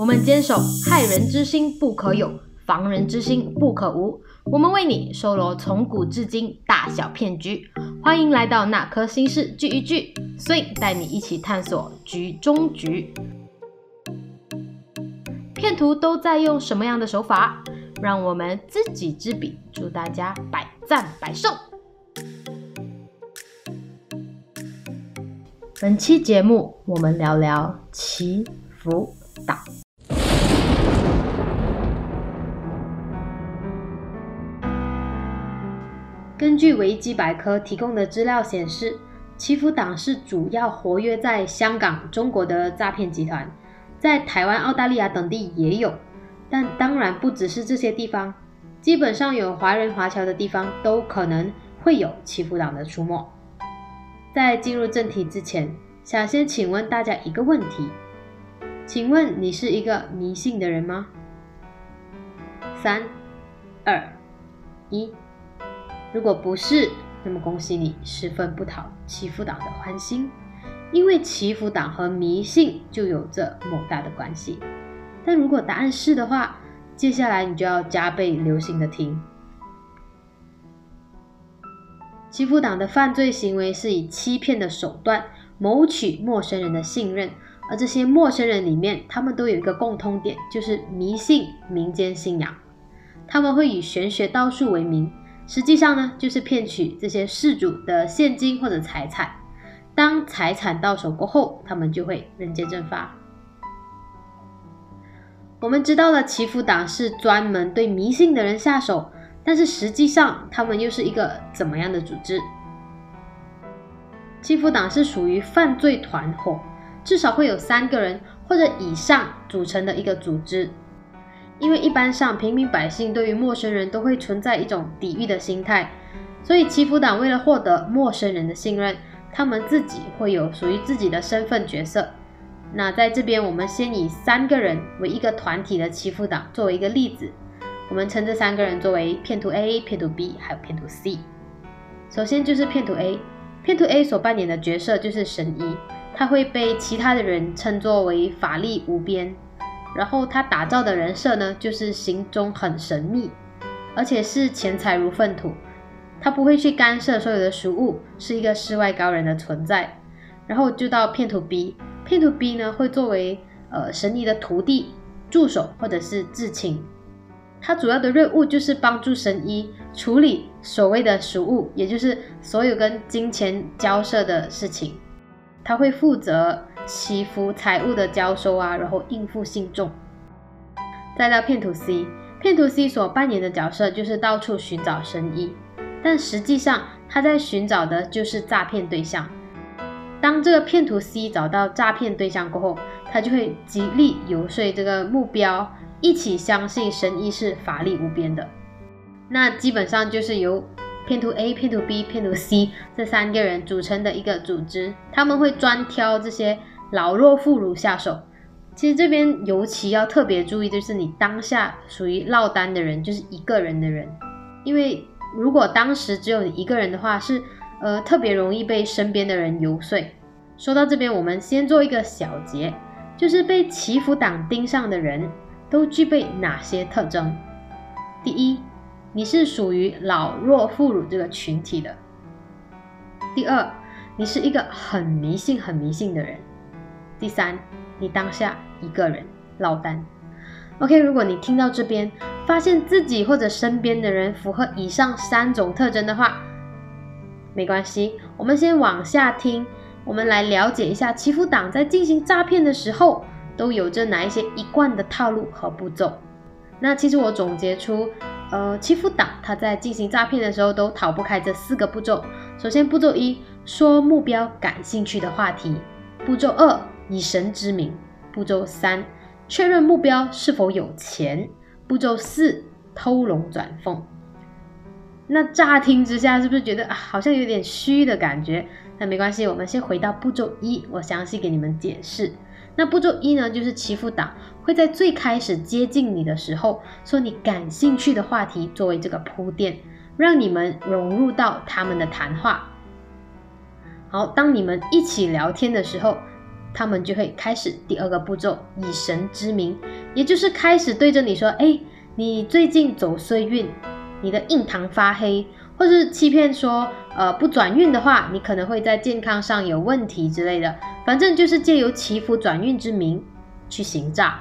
我们坚守害人之心不可有，防人之心不可无。我们为你收罗从古至今大小骗局，欢迎来到那颗心事聚一聚，所以带你一起探索局中局。骗徒都在用什么样的手法？让我们知己知彼，祝大家百战百胜。本期节目，我们聊聊祈福党。根据维基百科提供的资料显示，祈福党是主要活跃在香港、中国的诈骗集团，在台湾、澳大利亚等地也有。但当然不只是这些地方，基本上有华人华侨的地方都可能会有祈福党的出没。在进入正题之前，想先请问大家一个问题：请问你是一个迷信的人吗？三、二、一。如果不是，那么恭喜你，十分不讨祈福党的欢心，因为祈福党和迷信就有着莫大的关系。但如果答案是的话，接下来你就要加倍留心的听。祈福党的犯罪行为是以欺骗的手段谋取陌生人的信任，而这些陌生人里面，他们都有一个共通点，就是迷信民间信仰。他们会以玄学道术为名，实际上呢，就是骗取这些事主的现金或者财产。当财产到手过后，他们就会人间蒸发。我们知道了，祈福党是专门对迷信的人下手，但是实际上他们又是一个怎么样的组织？祈福党是属于犯罪团伙，至少会有三个人或者以上组成的一个组织。因为一般上平民百姓对于陌生人都会存在一种抵御的心态，所以祈福党为了获得陌生人的信任，他们自己会有属于自己的身份角色。那在这边，我们先以三个人为一个团体的欺负党作为一个例子，我们称这三个人作为骗徒 A、骗徒 B 还有骗徒 C。首先就是骗徒 A，骗徒 A 所扮演的角色就是神医，他会被其他的人称作为法力无边，然后他打造的人设呢，就是行踪很神秘，而且是钱财如粪土，他不会去干涉所有的食物，是一个世外高人的存在。然后就到骗徒 B。骗徒 B 呢，会作为呃神尼的徒弟、助手或者是至亲，他主要的任务就是帮助神医处理所谓的食物，也就是所有跟金钱交涉的事情。他会负责祈福财物的交收啊，然后应付信众。再到骗徒 C，骗徒 C 所扮演的角色就是到处寻找神医，但实际上他在寻找的就是诈骗对象。当这个骗徒 C 找到诈骗对象过后，他就会极力游说这个目标一起相信神医是法力无边的。那基本上就是由骗徒 A、骗徒 B、骗徒 C 这三个人组成的一个组织，他们会专挑这些老弱妇孺下手。其实这边尤其要特别注意，就是你当下属于落单的人，就是一个人的人，因为如果当时只有你一个人的话，是。呃，特别容易被身边的人游说。说到这边，我们先做一个小结，就是被祈福党盯上的人都具备哪些特征？第一，你是属于老弱妇孺这个群体的；第二，你是一个很迷信、很迷信的人；第三，你当下一个人落单。OK，如果你听到这边，发现自己或者身边的人符合以上三种特征的话，没关系，我们先往下听，我们来了解一下欺负党在进行诈骗的时候都有着哪一些一贯的套路和步骤。那其实我总结出，呃，欺负党他在进行诈骗的时候都逃不开这四个步骤。首先，步骤一，说目标感兴趣的话题；步骤二，以神之名；步骤三，确认目标是否有钱；步骤四，偷龙转凤。那乍听之下是不是觉得啊，好像有点虚的感觉？那没关系，我们先回到步骤一，我详细给你们解释。那步骤一呢，就是欺负党会在最开始接近你的时候，说你感兴趣的话题作为这个铺垫，让你们融入到他们的谈话。好，当你们一起聊天的时候，他们就会开始第二个步骤，以神之名，也就是开始对着你说：“哎，你最近走衰运，你的印堂发黑，或是欺骗说，呃，不转运的话，你可能会在健康上有问题之类的。反正就是借由祈福转运之名去行诈。”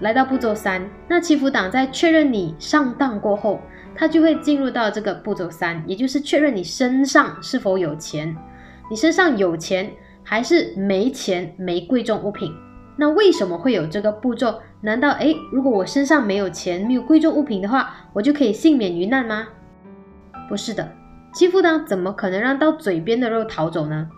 来到步骤三，那祈福党在确认你上当过后，他就会进入到这个步骤三，也就是确认你身上是否有钱，你身上有钱。还是没钱没贵重物品，那为什么会有这个步骤？难道诶，如果我身上没有钱没有贵重物品的话，我就可以幸免于难吗？不是的，欺负党怎么可能让到嘴边的肉逃走呢？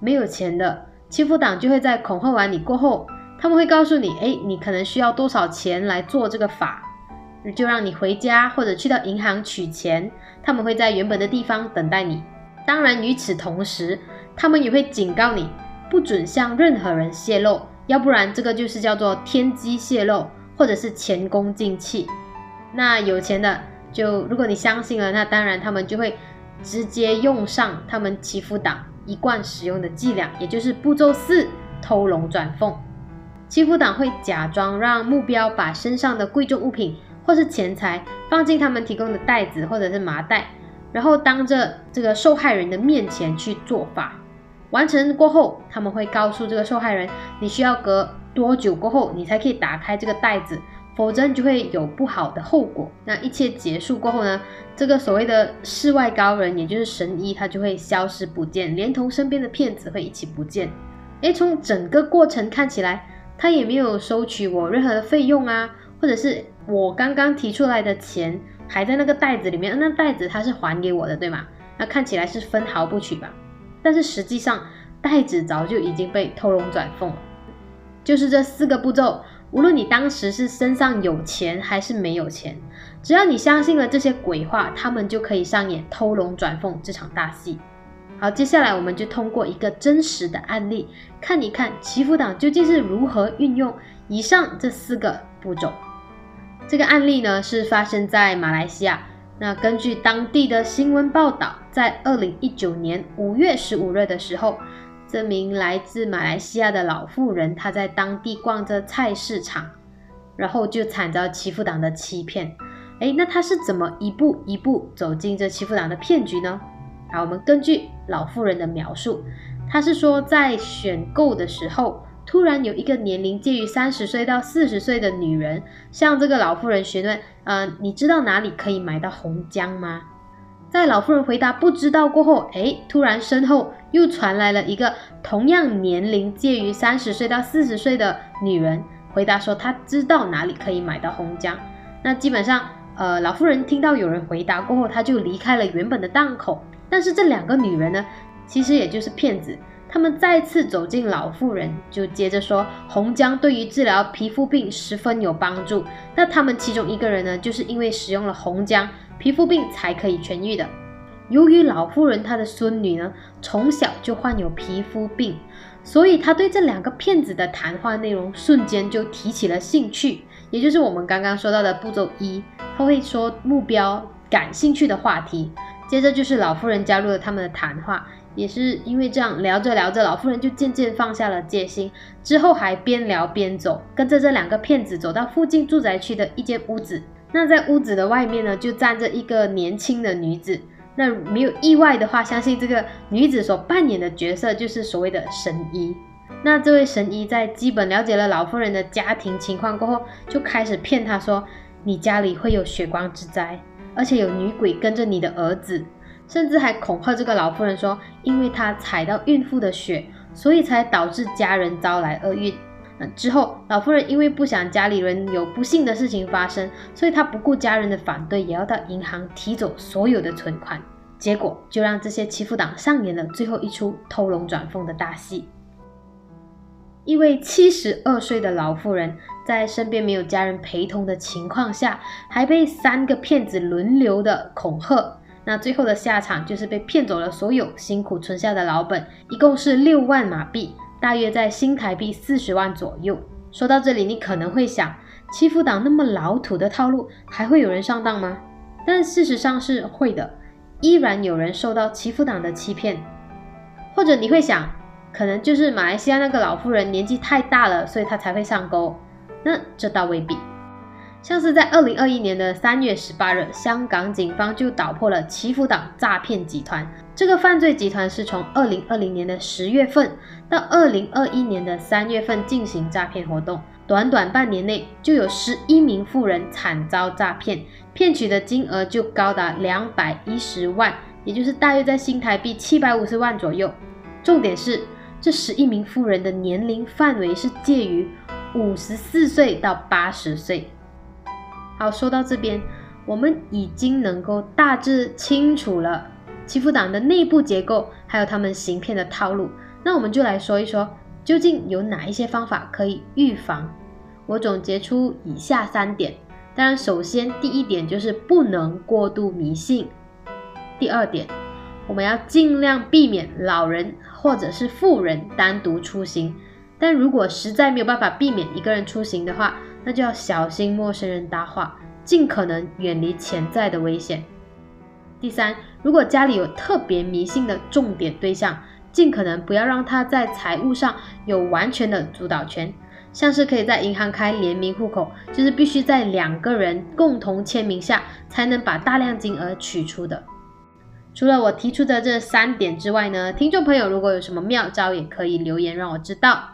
没有钱的欺负党就会在恐吓完你过后，他们会告诉你，诶，你可能需要多少钱来做这个法，就让你回家或者去到银行取钱，他们会在原本的地方等待你。当然，与此同时。他们也会警告你，不准向任何人泄露，要不然这个就是叫做天机泄露，或者是前功尽弃。那有钱的，就如果你相信了，那当然他们就会直接用上他们祈福党一贯使用的伎俩，也就是步骤四：偷龙转凤。祈福党会假装让目标把身上的贵重物品或是钱财放进他们提供的袋子或者是麻袋，然后当着这个受害人的面前去做法。完成过后，他们会告诉这个受害人，你需要隔多久过后，你才可以打开这个袋子，否则你就会有不好的后果。那一切结束过后呢，这个所谓的世外高人，也就是神医，他就会消失不见，连同身边的骗子会一起不见。诶，从整个过程看起来，他也没有收取我任何的费用啊，或者是我刚刚提出来的钱还在那个袋子里面，那袋子他是还给我的，对吗？那看起来是分毫不取吧。但是实际上，袋子早就已经被偷龙转凤了。就是这四个步骤，无论你当时是身上有钱还是没有钱，只要你相信了这些鬼话，他们就可以上演偷龙转凤这场大戏。好，接下来我们就通过一个真实的案例，看一看祈福党究竟是如何运用以上这四个步骤。这个案例呢，是发生在马来西亚。那根据当地的新闻报道，在二零一九年五月十五日的时候，这名来自马来西亚的老妇人，她在当地逛着菜市场，然后就惨遭欺负党的欺骗。哎，那她是怎么一步一步走进这欺负党的骗局呢？好，我们根据老妇人的描述，她是说在选购的时候。突然有一个年龄介于三十岁到四十岁的女人向这个老妇人询问：“呃，你知道哪里可以买到红姜吗？”在老妇人回答不知道过后，哎，突然身后又传来了一个同样年龄介于三十岁到四十岁的女人回答说：“她知道哪里可以买到红姜。”那基本上，呃，老妇人听到有人回答过后，她就离开了原本的档口。但是这两个女人呢，其实也就是骗子。他们再次走进老妇人，就接着说红姜对于治疗皮肤病十分有帮助。那他们其中一个人呢，就是因为使用了红姜，皮肤病才可以痊愈的。由于老妇人她的孙女呢，从小就患有皮肤病，所以她对这两个骗子的谈话内容瞬间就提起了兴趣。也就是我们刚刚说到的步骤一，他会说目标感兴趣的话题，接着就是老妇人加入了他们的谈话。也是因为这样聊着聊着，老妇人就渐渐放下了戒心。之后还边聊边走，跟着这两个骗子走到附近住宅区的一间屋子。那在屋子的外面呢，就站着一个年轻的女子。那没有意外的话，相信这个女子所扮演的角色就是所谓的神医。那这位神医在基本了解了老妇人的家庭情况过后，就开始骗她说：“你家里会有血光之灾，而且有女鬼跟着你的儿子。”甚至还恐吓这个老妇人说，因为她踩到孕妇的血，所以才导致家人招来厄运。那之后，老妇人因为不想家里人有不幸的事情发生，所以她不顾家人的反对，也要到银行提走所有的存款。结果就让这些欺负党上演了最后一出偷龙转凤的大戏。一位七十二岁的老妇人，在身边没有家人陪同的情况下，还被三个骗子轮流的恐吓。那最后的下场就是被骗走了所有辛苦存下的老本，一共是六万马币，大约在新台币四十万左右。说到这里，你可能会想，欺负党那么老土的套路，还会有人上当吗？但事实上是会的，依然有人受到欺负党的欺骗。或者你会想，可能就是马来西亚那个老妇人年纪太大了，所以她才会上钩。那这倒未必。像是在二零二一年的三月十八日，香港警方就捣破了祈福党诈骗集团。这个犯罪集团是从二零二零年的十月份到二零二一年的三月份进行诈骗活动，短短半年内就有十一名富人惨遭诈骗，骗取的金额就高达两百一十万，也就是大约在新台币七百五十万左右。重点是，这十一名富人的年龄范围是介于五十四岁到八十岁。好，说到这边，我们已经能够大致清楚了欺负党的内部结构，还有他们行骗的套路。那我们就来说一说，究竟有哪一些方法可以预防？我总结出以下三点。当然，首先第一点就是不能过度迷信。第二点，我们要尽量避免老人或者是富人单独出行。但如果实在没有办法避免一个人出行的话，那就要小心陌生人搭话，尽可能远离潜在的危险。第三，如果家里有特别迷信的重点对象，尽可能不要让他在财务上有完全的主导权，像是可以在银行开联名户口，就是必须在两个人共同签名下才能把大量金额取出的。除了我提出的这三点之外呢，听众朋友如果有什么妙招，也可以留言让我知道。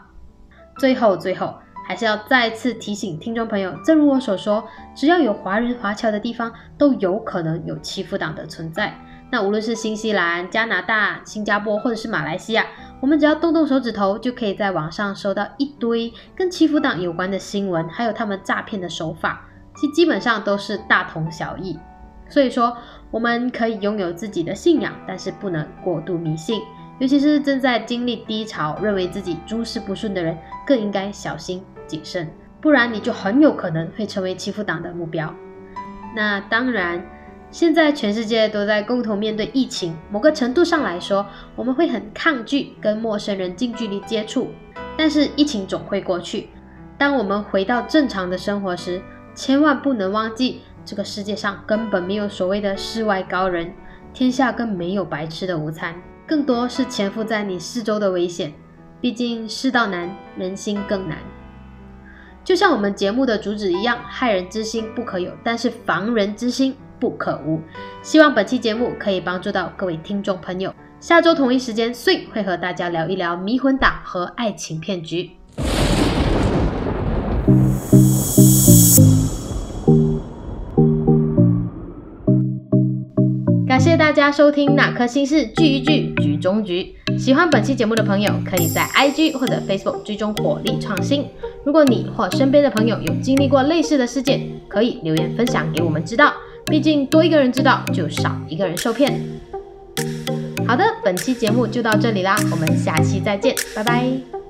最后，最后。还是要再次提醒听众朋友，正如我所说，只要有华人华侨的地方，都有可能有欺负党的存在。那无论是新西兰、加拿大、新加坡，或者是马来西亚，我们只要动动手指头，就可以在网上收到一堆跟欺负党有关的新闻，还有他们诈骗的手法，其基本上都是大同小异。所以说，我们可以拥有自己的信仰，但是不能过度迷信。尤其是正在经历低潮、认为自己诸事不顺的人，更应该小心谨慎，不然你就很有可能会成为欺负党的目标。那当然，现在全世界都在共同面对疫情，某个程度上来说，我们会很抗拒跟陌生人近距离接触。但是疫情总会过去，当我们回到正常的生活时，千万不能忘记，这个世界上根本没有所谓的世外高人，天下更没有白吃的午餐。更多是潜伏在你四周的危险，毕竟世道难，人心更难。就像我们节目的主旨一样，害人之心不可有，但是防人之心不可无。希望本期节目可以帮助到各位听众朋友。下周同一时间，碎会和大家聊一聊迷魂党和爱情骗局。谢谢大家收听《哪颗心事聚一聚局中局》。喜欢本期节目的朋友，可以在 IG 或者 Facebook 追踪火力创新。如果你或身边的朋友有经历过类似的事件，可以留言分享给我们知道。毕竟多一个人知道，就少一个人受骗。好的，本期节目就到这里啦，我们下期再见，拜拜。